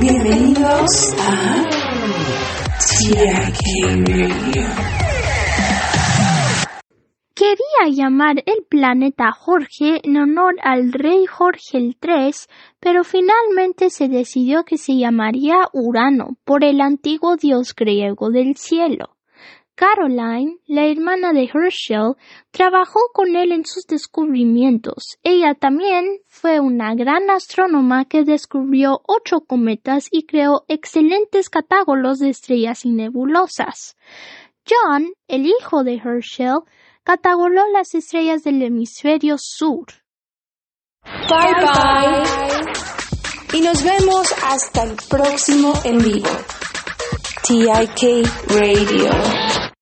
Bienvenidos a Radio. Quería llamar el planeta Jorge en honor al rey Jorge el III, pero finalmente se decidió que se llamaría Urano por el antiguo dios griego del cielo. Caroline, la hermana de Herschel, trabajó con él en sus descubrimientos. Ella también fue una gran astrónoma que descubrió ocho cometas y creó excelentes catálogos de estrellas y nebulosas. John, el hijo de Herschel, catalogó las estrellas del hemisferio sur. Bye bye. Y nos vemos hasta el próximo en vivo. TIK Radio.